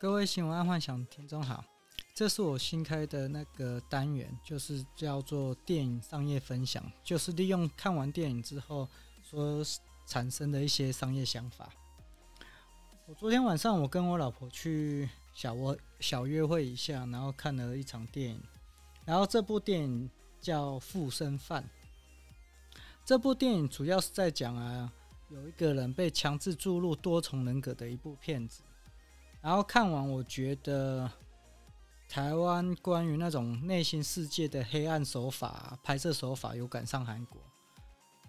各位新闻爱幻想听众好，这是我新开的那个单元，就是叫做电影商业分享，就是利用看完电影之后所产生的一些商业想法。我昨天晚上我跟我老婆去小窝小约会一下，然后看了一场电影，然后这部电影叫《附身犯》。这部电影主要是在讲啊，有一个人被强制注入多重人格的一部片子。然后看完，我觉得台湾关于那种内心世界的黑暗手法、拍摄手法有赶上韩国。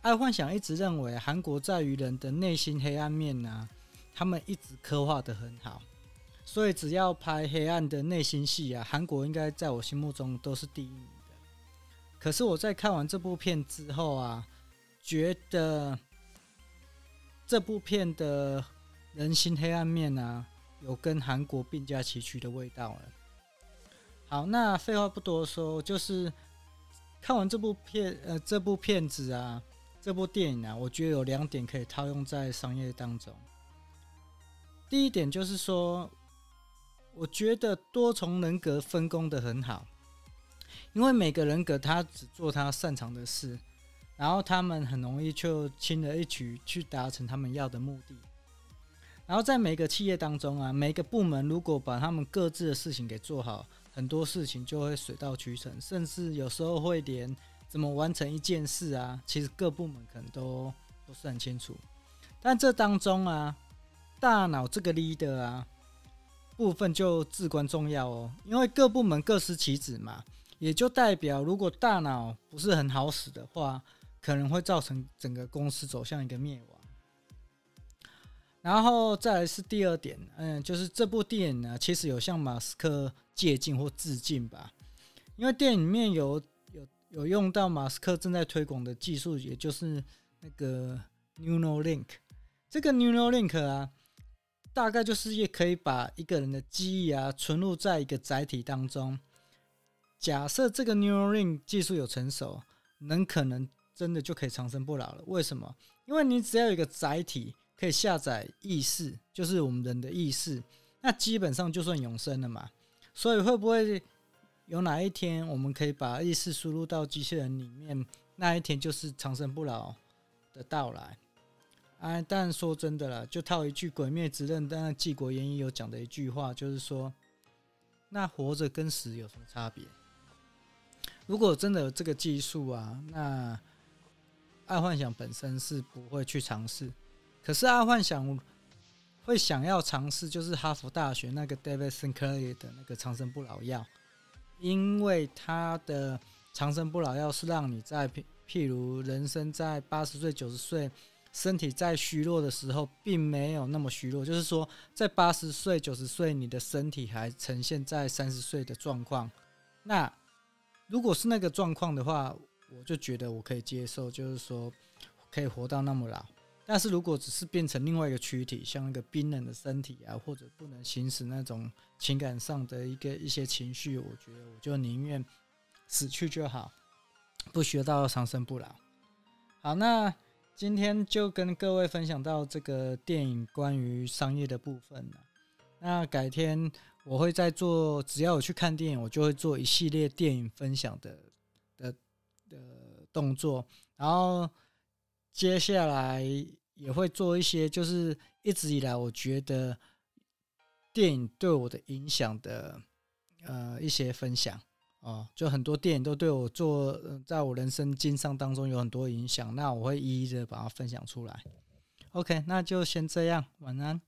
爱幻想一直认为，韩国在于人的内心黑暗面呢、他们一直刻画得很好。所以只要拍黑暗的内心戏啊，韩国应该在我心目中都是第一名的。可是我在看完这部片之后啊，觉得这部片的人心黑暗面啊。有跟韩国并驾齐驱的味道了。好，那废话不多说，就是看完这部片，呃，这部片子啊，这部电影啊，我觉得有两点可以套用在商业当中。第一点就是说，我觉得多重人格分工得很好，因为每个人格他只做他擅长的事，然后他们很容易就轻而易举去达成他们要的目的。然后在每个企业当中啊，每个部门如果把他们各自的事情给做好，很多事情就会水到渠成，甚至有时候会连怎么完成一件事啊，其实各部门可能都不是很清楚。但这当中啊，大脑这个 leader 啊部分就至关重要哦，因为各部门各司其职嘛，也就代表如果大脑不是很好使的话，可能会造成整个公司走向一个灭亡。然后再来是第二点，嗯，就是这部电影呢，其实有向马斯克借镜或致敬吧，因为电影里面有有有用到马斯克正在推广的技术，也就是那个 Neuralink。这个 Neuralink 啊，大概就是也可以把一个人的记忆啊存入在一个载体当中。假设这个 Neuralink 技术有成熟，能可能真的就可以长生不老了。为什么？因为你只要有一个载体。可以下载意识，就是我们人的意识，那基本上就算永生了嘛。所以会不会有哪一天我们可以把意识输入到机器人里面，那一天就是长生不老的到来？哎，但说真的啦，就套一句《鬼灭之刃》但《纪国演义》有讲的一句话，就是说，那活着跟死有什么差别？如果真的有这个技术啊，那爱幻想本身是不会去尝试。可是阿幻想会想要尝试，就是哈佛大学那个 David Sinclair 的那个长生不老药，因为他的长生不老药是让你在譬譬如人生在八十岁、九十岁，身体在虚弱的时候，并没有那么虚弱，就是说在八十岁、九十岁，你的身体还呈现在三十岁的状况。那如果是那个状况的话，我就觉得我可以接受，就是说可以活到那么老。但是如果只是变成另外一个躯体，像一个冰冷的身体啊，或者不能行使那种情感上的一个一些情绪，我觉得我就宁愿死去就好，不需要到长生不老。好，那今天就跟各位分享到这个电影关于商业的部分了。那改天我会再做，只要我去看电影，我就会做一系列电影分享的的的动作，然后接下来。也会做一些，就是一直以来我觉得电影对我的影响的呃一些分享哦，就很多电影都对我做，在我人生经商当中有很多影响，那我会一一的把它分享出来。OK，那就先这样，晚安。